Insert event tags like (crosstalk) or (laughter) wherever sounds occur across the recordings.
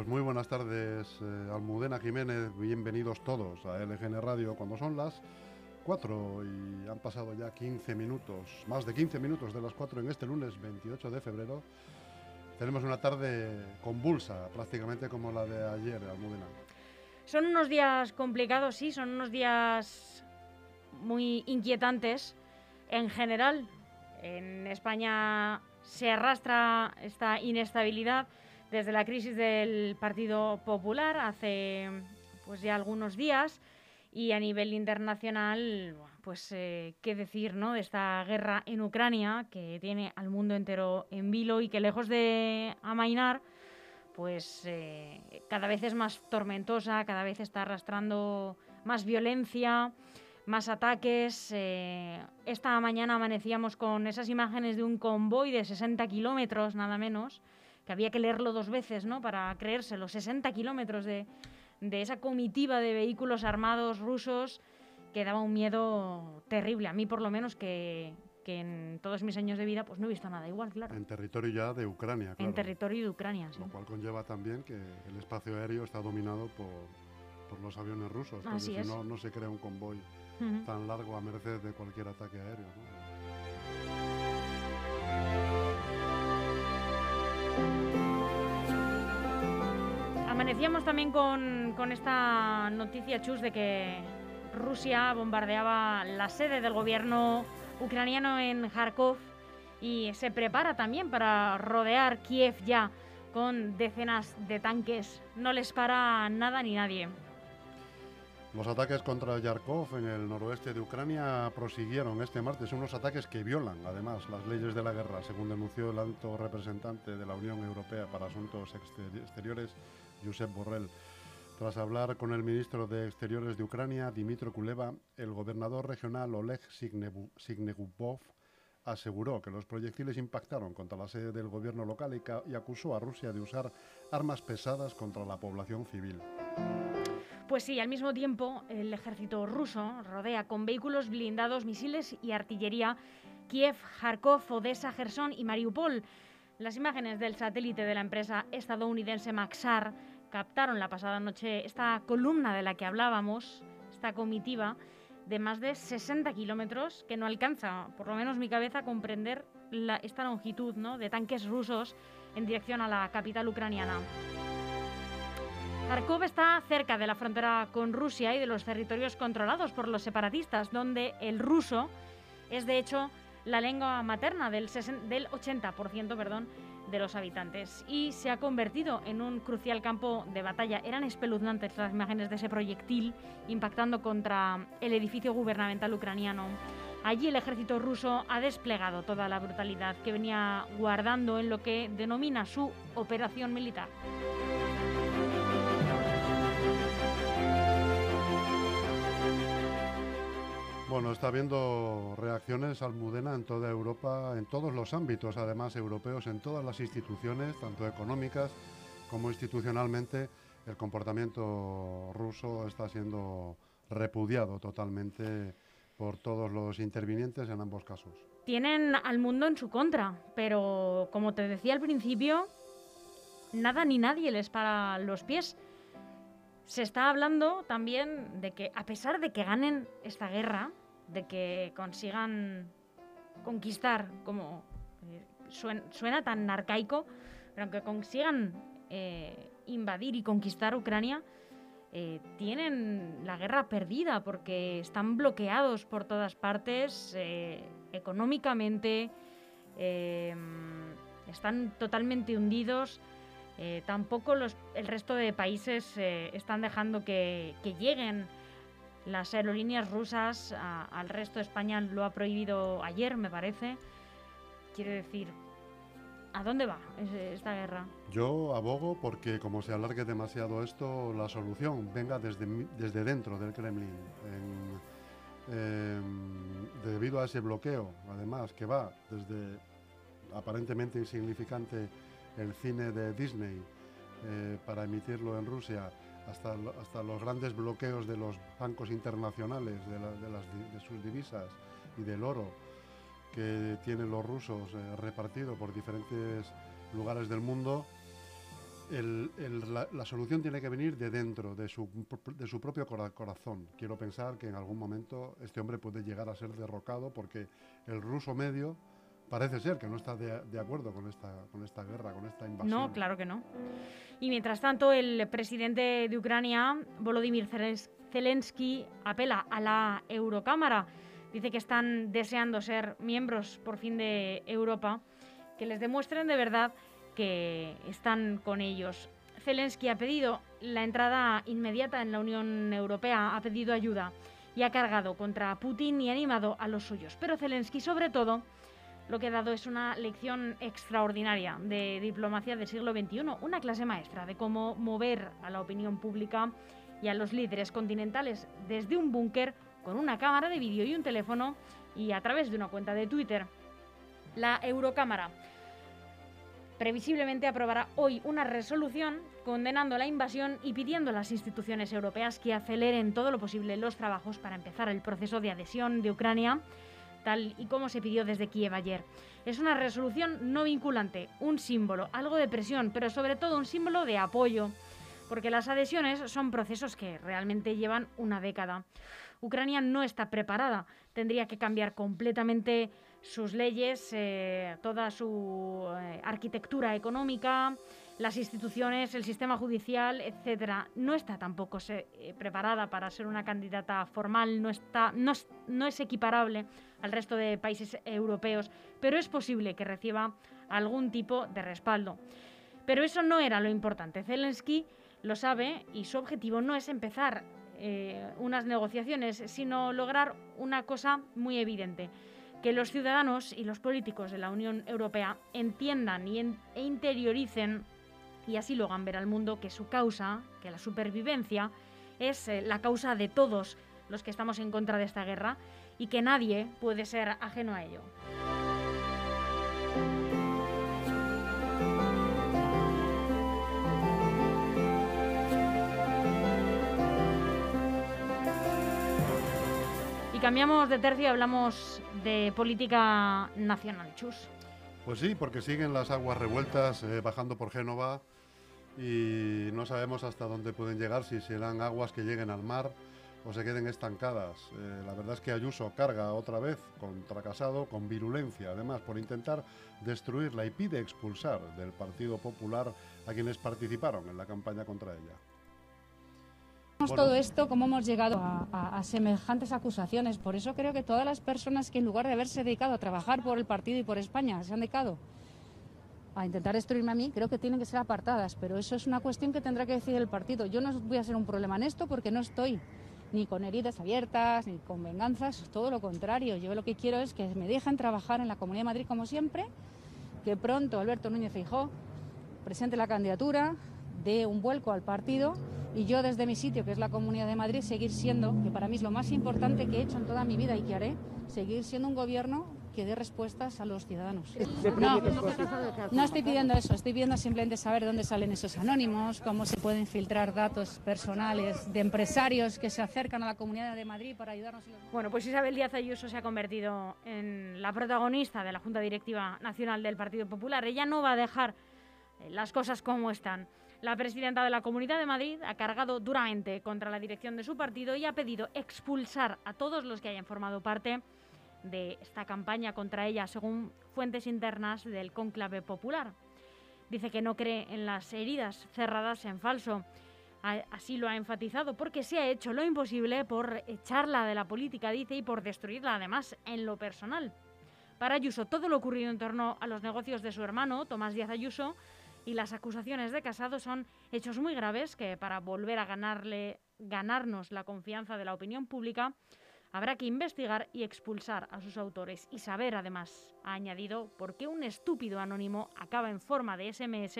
Pues muy buenas tardes, eh, Almudena Jiménez, bienvenidos todos a LGN Radio cuando son las 4 y han pasado ya 15 minutos, más de 15 minutos de las 4 en este lunes 28 de febrero. Tenemos una tarde convulsa, prácticamente como la de ayer, Almudena. Son unos días complicados, sí, son unos días muy inquietantes en general. En España se arrastra esta inestabilidad desde la crisis del Partido Popular hace pues ya algunos días y a nivel internacional, pues eh, qué decir, ¿no? De esta guerra en Ucrania que tiene al mundo entero en vilo y que lejos de amainar, pues eh, cada vez es más tormentosa, cada vez está arrastrando más violencia, más ataques. Eh, esta mañana amanecíamos con esas imágenes de un convoy de 60 kilómetros, nada menos, que había que leerlo dos veces, ¿no? Para creérselo, 60 kilómetros de de esa comitiva de vehículos armados rusos que daba un miedo terrible. A mí, por lo menos, que, en todos mis años de vida pues no he visto nada igual, claro. En territorio ya de Ucrania, claro. En territorio de Ucrania, sí. Lo cual conlleva también que el espacio aéreo está dominado por, por los aviones rusos. Así si no, no se crea un convoy tan largo a merced de cualquier ataque aéreo. Amanecíamos también con, esta noticia, Chus, de que Rusia bombardeaba la sede del gobierno ucraniano en Kharkov y se prepara también para rodear Kiev ya con decenas de tanques. No les para nada ni nadie. Los ataques contra Yarkov en el noroeste de Ucrania prosiguieron este martes, unos ataques que violan además las leyes de la guerra, según denunció el alto representante de la Unión Europea para Asuntos Exteriores, Josep Borrell. Tras hablar con el ministro de Exteriores de Ucrania, Dimitro Kuleva, el gobernador regional Oleg Signegubov aseguró que los proyectiles impactaron contra la sede del gobierno local y, y acusó a Rusia de usar armas pesadas contra la población civil. Pues sí, al mismo tiempo el ejército ruso rodea con vehículos blindados, misiles y artillería Kiev, Kharkov, Odessa, Gerson y Mariupol. Las imágenes del satélite de la empresa estadounidense Maxar captaron la pasada noche esta columna de la que hablábamos, esta comitiva de más de 60 kilómetros que no alcanza, por lo menos mi cabeza, a comprender esta longitud ¿no? de tanques rusos en dirección a la capital ucraniana. Kharkov está cerca de la frontera con Rusia y de los territorios controlados por los separatistas, donde el ruso es de hecho la lengua materna del, del 80% perdón, de los habitantes y se ha convertido en un crucial campo de batalla. Eran espeluznantes las imágenes de ese proyectil impactando contra el edificio gubernamental ucraniano. Allí el ejército ruso ha desplegado toda la brutalidad que venía guardando en lo que denomina su operación militar. Bueno, está habiendo reacciones almudena en toda Europa, en todos los ámbitos, además europeos, en todas las instituciones, tanto económicas como institucionalmente. El comportamiento ruso está siendo repudiado totalmente por todos los intervinientes en ambos casos. Tienen al mundo en su contra, pero como te decía al principio, nada ni nadie les para los pies. Se está hablando también de que a pesar de que ganen esta guerra, de que consigan conquistar, como eh, suena, tan arcaico, pero aunque consigan eh, invadir y conquistar Ucrania, eh, tienen la guerra perdida porque están bloqueados por todas partes económicamente, están totalmente hundidos. tampoco los, el resto de países están dejando que, que lleguen las aerolíneas rusas al resto de España lo ha prohibido ayer, me parece. Quiere decir, ¿a dónde va esta guerra? Yo abogo porque como se alargue demasiado esto, la solución venga desde, desde dentro del Kremlin. Em, debido a ese bloqueo, además, que va desde aparentemente insignificante el cine de Disney eh, para emitirlo en Rusia hasta, hasta los grandes bloqueos de los bancos internacionales, de, de, sus divisas y del oro que tienen los rusos eh, repartido por diferentes lugares del mundo, la, solución tiene que venir de dentro, de su, de su propio corazón. Quiero pensar que en algún momento este hombre puede llegar a ser derrocado porque el ruso medio parece ser que no está de, acuerdo con esta, con esta guerra, con esta invasión. No, claro que no. Y mientras tanto, el presidente de Ucrania, Volodymyr Zelensky, apela a la Eurocámara. Dice que están deseando ser miembros por fin de Europa, que les demuestren de verdad que están con ellos. Zelensky ha pedido la entrada inmediata en la Unión Europea, ha pedido ayuda y ha cargado contra Putin y animado a los suyos. Pero Zelensky, sobre todo, lo que ha dado es una lección extraordinaria de diplomacia del siglo XXI, una clase maestra de cómo mover a la opinión pública y a los líderes continentales desde un búnker con una cámara de vídeo y un teléfono y a través de una cuenta de Twitter. La Eurocámara previsiblemente aprobará hoy una resolución condenando la invasión y pidiendo a las instituciones europeas que aceleren todo lo posible los trabajos para empezar el proceso de adhesión de Ucrania tal y como se pidió desde Kiev ayer. Es una resolución no vinculante, un símbolo, algo de presión, pero sobre todo un símbolo de apoyo, porque las adhesiones son procesos que realmente llevan una década. Ucrania no está preparada, tendría que cambiar completamente sus leyes, eh, toda su eh, arquitectura económica, las instituciones, el sistema judicial, etcétera, no está tampoco eh, preparada para ser una candidata formal, no, está, no, no es equiparable al resto de países europeos, pero es posible que reciba algún tipo de respaldo. Pero eso no era lo importante. Zelensky lo sabe y su objetivo no es empezar eh, unas negociaciones, sino lograr una cosa muy evidente, que los ciudadanos y los políticos de la Unión Europea entiendan y e interioricen y así lo hagan ver al mundo que su causa, que la supervivencia, es eh, la causa de todos los que estamos en contra de esta guerra y que nadie puede ser ajeno a ello. Y cambiamos de tercio y hablamos de política nacional, Chus. Pues sí, porque siguen las aguas revueltas eh, bajando por Génova y no sabemos hasta dónde pueden llegar, si serán aguas que lleguen al mar o se queden estancadas. Eh, la verdad es que Ayuso carga otra vez contra Casado con virulencia, además por intentar destruirla y pide expulsar del Partido Popular a quienes participaron en la campaña contra ella. Todo esto, cómo hemos llegado a, semejantes acusaciones. Por eso creo que todas las personas que en lugar de haberse dedicado a trabajar por el partido y por España se han dedicado a intentar destruirme a mí, creo que tienen que ser apartadas. Pero eso es una cuestión que tendrá que decidir el partido. Yo no voy a ser un problema en esto porque no estoy ni con heridas abiertas, ni con venganzas, todo lo contrario. Yo lo que quiero es que me dejen trabajar en la Comunidad de Madrid como siempre, que pronto Alberto Núñez Feijó presente la candidatura, dé un vuelco al partido y yo desde mi sitio, que es la Comunidad de Madrid, seguir siendo, que para mí es lo más importante que he hecho en toda mi vida y que haré, seguir siendo un gobierno que dé respuestas a los ciudadanos. No, no estoy pidiendo eso, estoy pidiendo simplemente saber dónde salen esos anónimos, cómo se pueden filtrar datos personales de empresarios que se acercan a la Comunidad de Madrid para ayudarnos. Bueno, pues Isabel Díaz Ayuso se ha convertido en la protagonista de la Junta Directiva Nacional del Partido Popular. Ella no va a dejar eh, las cosas como están. La presidenta de la Comunidad de Madrid ha cargado duramente contra la dirección de su partido y ha pedido expulsar a todos los que hayan formado parte de esta campaña contra ella, según fuentes internas del conclave popular. Dice que no cree en las heridas cerradas en falso. Así lo ha enfatizado porque se ha hecho lo imposible por echarla de la política, dice, y por destruirla además en lo personal. Para Ayuso, todo lo ocurrido en torno a los negocios de su hermano, Tomás Díaz Ayuso, y las acusaciones de Casado son hechos muy graves que para volver a ganarle, ganarnos la confianza de la opinión pública Habrá que investigar y expulsar a sus autores y saber, además, ha añadido, por qué un estúpido anónimo acaba en forma de SMS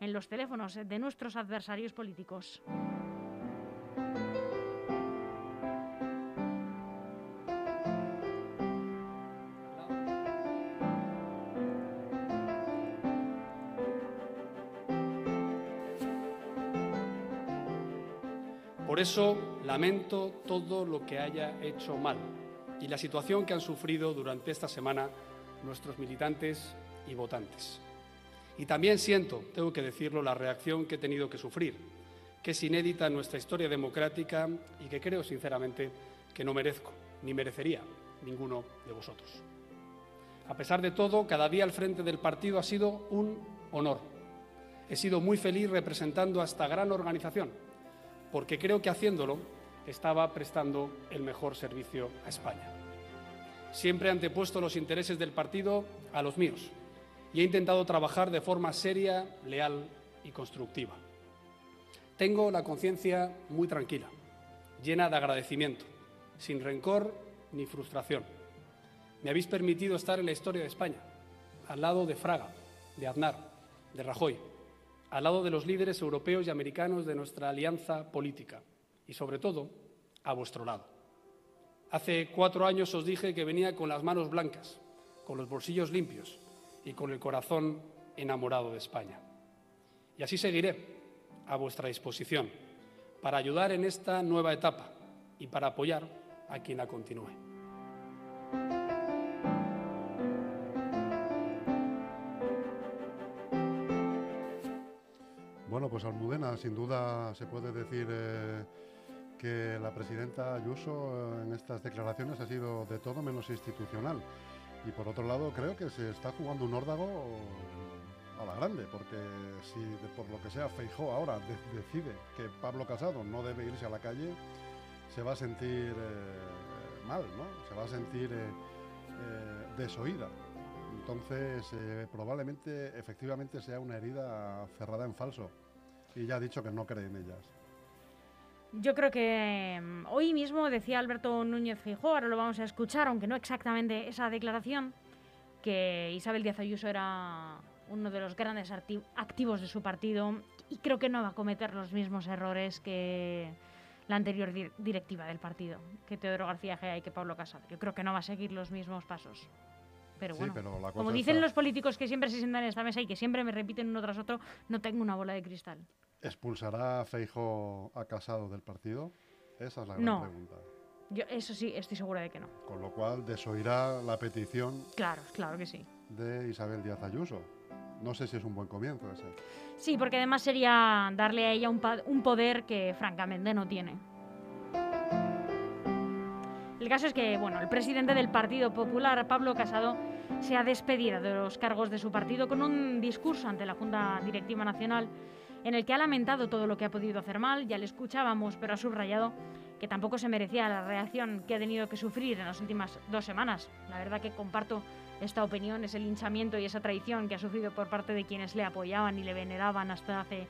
en los teléfonos de nuestros adversarios políticos. Por eso lamento todo lo que haya hecho mal y la situación que han sufrido durante esta semana nuestros militantes y votantes. Y también siento, tengo que decirlo, la reacción que he tenido que sufrir, que es inédita en nuestra historia democrática y que creo sinceramente que no merezco, ni merecería ninguno de vosotros. A pesar de todo, cada día al frente del partido ha sido un honor. He sido muy feliz representando a esta gran organización, porque creo que haciéndolo estaba prestando el mejor servicio a España. Siempre he antepuesto los intereses del partido a los míos y he intentado trabajar de forma seria, leal y constructiva. Tengo la conciencia muy tranquila, llena de agradecimiento, sin rencor ni frustración. Me habéis permitido estar en la historia de España, al lado de Fraga, de Aznar, de Rajoy, al lado de los líderes europeos y americanos de nuestra alianza política y, sobre todo, a vuestro lado. Hace cuatro años os dije que venía con las manos blancas, con los bolsillos limpios y con el corazón enamorado de España. Y así seguiré a vuestra disposición para ayudar en esta nueva etapa y para apoyar a quien la continúe. Bueno, pues Almudena, sin duda se puede decir eh, que la presidenta Ayuso en estas declaraciones ha sido de todo menos institucional. Y por otro lado, creo que se está jugando un órdago a la grande, porque si por lo que sea Feijó ahora decide que Pablo Casado no debe irse a la calle, se va a sentir eh, mal, ¿no? Se va a sentir eh, eh, desoída. Entonces, probablemente, efectivamente, sea una herida cerrada en falso. Y ya ha dicho que no cree en ellas. Yo creo que mm, hoy mismo decía Alberto Núñez Feijóo, ahora lo vamos a escuchar, aunque no exactamente esa declaración, que Isabel Díaz Ayuso era uno de los grandes activos de su partido y creo que no va a cometer los mismos errores que la anterior directiva del partido, que Teodoro García Gea y que Pablo Casado. Yo creo que no va a seguir los mismos pasos. Pero bueno, como dicen los políticos que siempre se sientan en esta mesa y que siempre me repiten uno tras otro, no tengo una bola de cristal. ¿Expulsará a Feijo a Casado del partido? Esa es la gran pregunta. Yo eso sí, estoy segura de que no. Con lo cual desoirá la petición. Claro, claro que sí. De Isabel Díaz Ayuso. No sé si es un buen comienzo ese. Sí, porque además sería darle a ella un, un poder que francamente no tiene. El caso es que, bueno, el presidente del Partido Popular, Pablo Casado, se ha despedido de los cargos de su partido con un discurso ante la Junta Directiva Nacional en el que ha lamentado todo lo que ha podido hacer mal, ya le escuchábamos, pero ha subrayado que tampoco se merecía la reacción que ha tenido que sufrir en las últimas dos semanas. La verdad que comparto esta opinión, ese linchamiento y esa traición que ha sufrido por parte de quienes le apoyaban y le veneraban hasta hace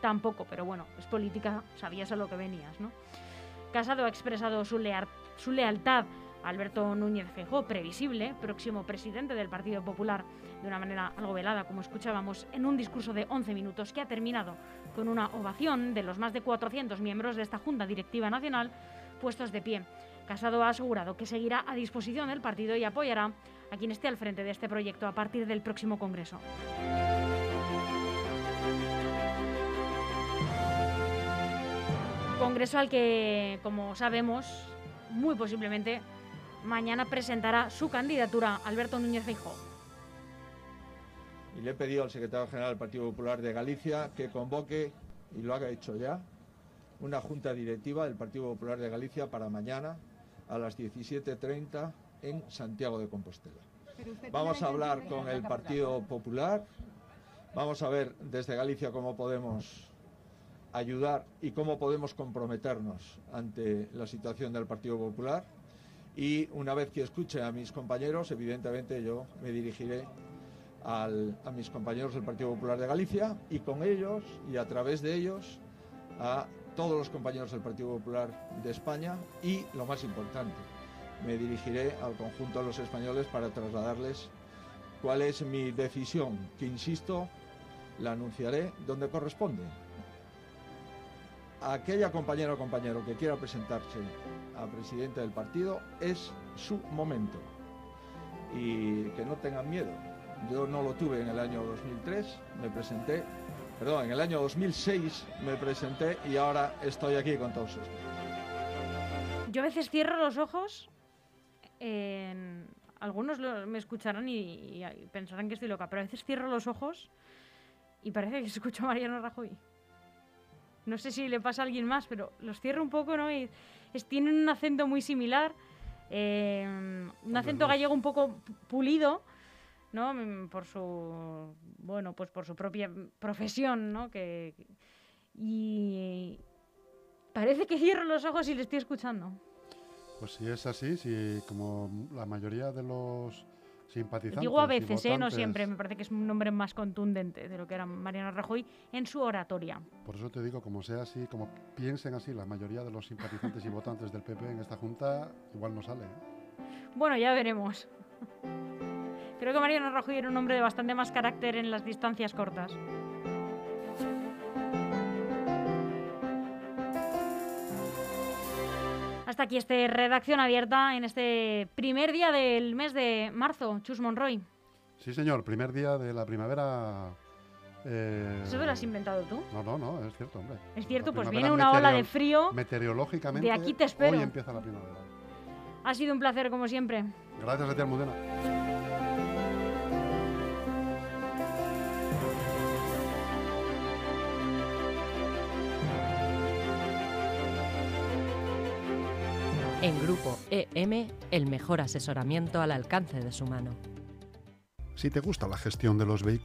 tan poco, pero bueno, es política, sabías a lo que venías, ¿no? Casado ha expresado su, su lealtad a Alberto Núñez Feijóo, previsible, próximo presidente del Partido Popular, de una manera algo velada, como escuchábamos, en un discurso de 11 minutos que ha terminado con una ovación de los más de 400 miembros de esta Junta Directiva Nacional puestos de pie. Casado ha asegurado que seguirá a disposición del partido y apoyará a quien esté al frente de este proyecto a partir del próximo Congreso. Congreso al que, como sabemos, muy posiblemente mañana presentará su candidatura Alberto Núñez Feijóo. Y le he pedido al secretario general del Partido Popular de Galicia que convoque, y lo haga hecho ya, una junta directiva del Partido Popular de Galicia para mañana a las 17.30 en Santiago de Compostela. Vamos a hablar con el Partido Popular, vamos a ver desde Galicia cómo podemos ayudar y cómo podemos comprometernos ante la situación del Partido Popular. Y una vez que escuche a mis compañeros, evidentemente yo me dirigiré a mis compañeros del Partido Popular de Galicia y con ellos y a través de ellos a todos los compañeros del Partido Popular de España y, lo más importante, me dirigiré al conjunto de los españoles para trasladarles cuál es mi decisión, que insisto, la anunciaré donde corresponde. aquella compañera o compañero que quiera presentarse a presidente del partido es su momento y que no tengan miedo. Yo no lo tuve en el año 2003, me presenté, perdón, en el año 2006 me presenté y ahora estoy aquí con todos ustedes. Yo a veces cierro los ojos algunos me escucharán y, pensarán que estoy loca, pero a veces cierro los ojos y parece que (laughs) se escucha a Mariano Rajoy. No sé si le pasa a alguien más, pero los cierro un poco, ¿no? Y es, tienen un acento muy similar, eh, un acento gallego un poco pu- pulido, ¿no? Por su, bueno, pues por su propia profesión, ¿no? Que, y parece que cierro los ojos y le estoy escuchando. Pues si es así, si como la mayoría de los simpatizantes. Digo a veces, ¿eh? No siempre. Me parece que es un nombre más contundente de lo que era Mariano Rajoy en su oratoria. Por eso te digo, como sea así, como piensen así la mayoría de los simpatizantes y votantes del PP en esta junta, igual no sale. ¿eh? Bueno, ya veremos. Creo que Mariano Rajoy era un hombre de bastante más carácter en las distancias cortas. Hasta aquí este redacción abierta en este primer día del mes de marzo. Chus Monroy. Sí, señor, primer día de la primavera. eh, ¿Eso te lo has inventado tú? No, no, no, es cierto, hombre. Es cierto, La pues viene una ola de frío. Meteorológicamente, De aquí te espero. hoy empieza la primavera. Ha sido un placer como siempre. Gracias a ti, Almudena. En Grupo EM, el mejor asesoramiento al alcance de su mano. Si te gusta la gestión de los vehículos,